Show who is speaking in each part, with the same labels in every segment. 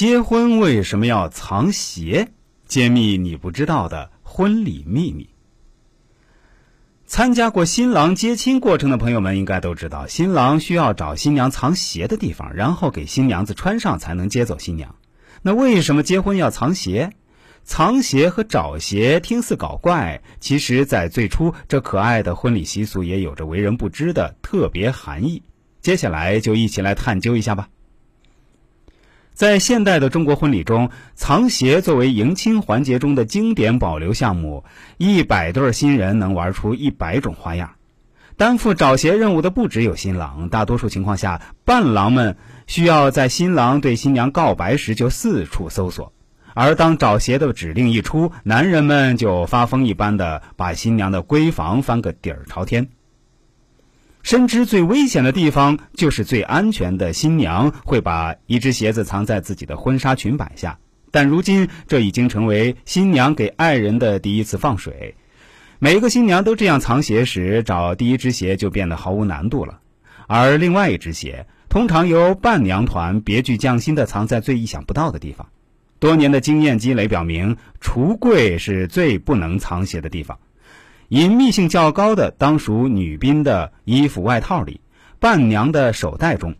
Speaker 1: 结婚为什么要藏鞋？揭秘你不知道的婚礼秘密。参加过新郎接亲过程的朋友们应该都知道，新郎需要找新娘藏鞋的地方，然后给新娘子穿上，才能接走新娘。那为什么结婚要藏鞋？藏鞋和找鞋听似搞怪，其实，在最初，这可爱的婚礼习俗也有着为人不知的特别含义。接下来就一起来探究一下吧。在现代的中国婚礼中，藏鞋作为迎亲环节中的经典保留项目，一百对新人能玩出一百种花样。担负找鞋任务的不只有新郎，大多数情况下，伴郎们需要在新郎对新娘告白时就四处搜索，而当找鞋的指令一出，男人们就发疯一般的把新娘的闺房翻个底儿朝天。深知最危险的地方就是最安全的新娘会把一只鞋子藏在自己的婚纱裙摆下，但如今这已经成为新娘给爱人的第一次放水。每一个新娘都这样藏鞋时，找第一只鞋就变得毫无难度了。而另外一只鞋，通常由伴娘团别具匠心地藏在最意想不到的地方。多年的经验积累表明，橱柜是最不能藏鞋的地方。隐秘性较高的当属女宾的衣服外套里，伴娘的手袋中。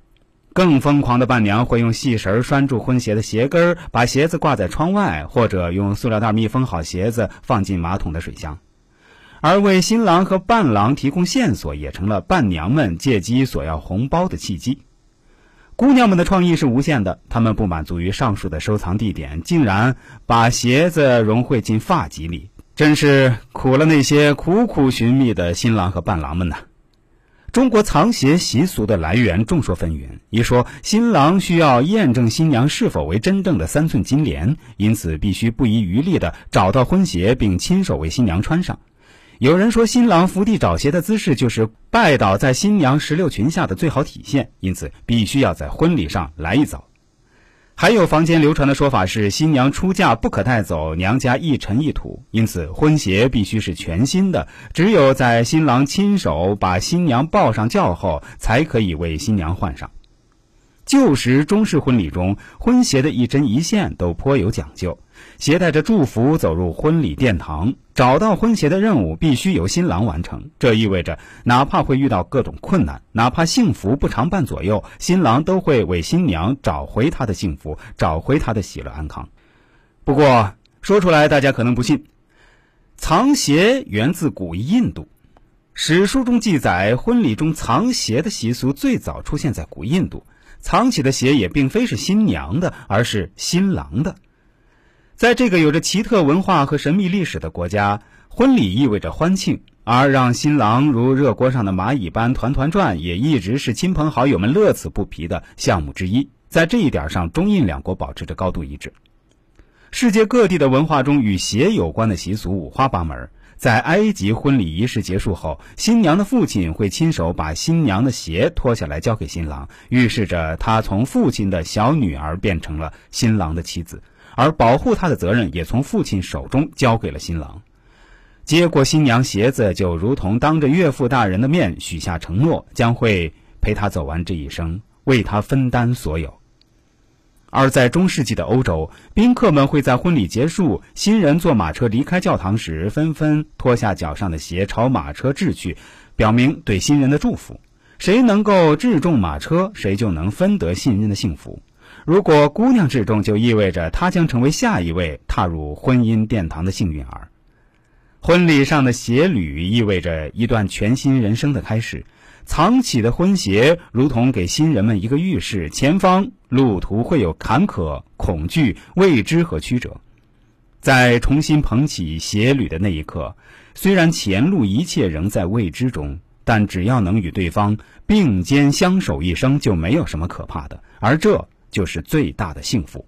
Speaker 1: 更疯狂的伴娘会用细绳拴住婚鞋的鞋跟把鞋子挂在窗外，或者用塑料袋密封好鞋子放进马桶的水箱。而为新郎和伴郎提供线索，也成了伴娘们借机索要红包的契机。姑娘们的创意是无限的，她们不满足于上述的收藏地点，竟然把鞋子融汇进发髻里。真是苦了那些苦苦寻觅的新郎和伴郎们呐！中国藏鞋习俗的来源众说纷纭。一说新郎需要验证新娘是否为真正的三寸金莲，因此必须不遗余力地找到婚鞋，并亲手为新娘穿上。有人说新郎伏地找鞋的姿势就是拜倒在新娘石榴裙下的最好体现，因此必须要在婚礼上来一遭。还有坊间流传的说法是，新娘出嫁不可带走娘家一尘一土，因此婚鞋必须是全新的，只有在新郎亲手把新娘抱上轿后，才可以为新娘换上。旧时中式婚礼中，婚鞋的一针一线都颇有讲究。携带着祝福走入婚礼殿堂，找到婚鞋的任务必须由新郎完成。这意味着，哪怕会遇到各种困难，哪怕幸福不常伴左右，新郎都会为新娘找回她的幸福，找回她的喜乐安康。不过，说出来大家可能不信，藏鞋源自古印度。史书中记载，婚礼中藏鞋的习俗最早出现在古印度。藏起的鞋也并非是新娘的，而是新郎的。在这个有着奇特文化和神秘历史的国家，婚礼意味着欢庆，而让新郎如热锅上的蚂蚁般团团转，也一直是亲朋好友们乐此不疲的项目之一。在这一点上，中印两国保持着高度一致。世界各地的文化中与鞋有关的习俗五花八门。在埃及，婚礼仪式结束后，新娘的父亲会亲手把新娘的鞋脱下来交给新郎，预示着他从父亲的小女儿变成了新郎的妻子。而保护她的责任也从父亲手中交给了新郎。接过新娘鞋子，就如同当着岳父大人的面许下承诺，将会陪她走完这一生，为她分担所有。而在中世纪的欧洲，宾客们会在婚礼结束，新人坐马车离开教堂时，纷纷脱下脚上的鞋，朝马车掷去，表明对新人的祝福。谁能够掷中马车，谁就能分得新人的幸福。如果姑娘掷中，就意味着她将成为下一位踏入婚姻殿堂的幸运儿。婚礼上的鞋履意味着一段全新人生的开始。藏起的婚鞋如同给新人们一个预示：前方路途会有坎坷、恐惧、未知和曲折。在重新捧起鞋履的那一刻，虽然前路一切仍在未知中，但只要能与对方并肩相守一生，就没有什么可怕的。而这。就是最大的幸福。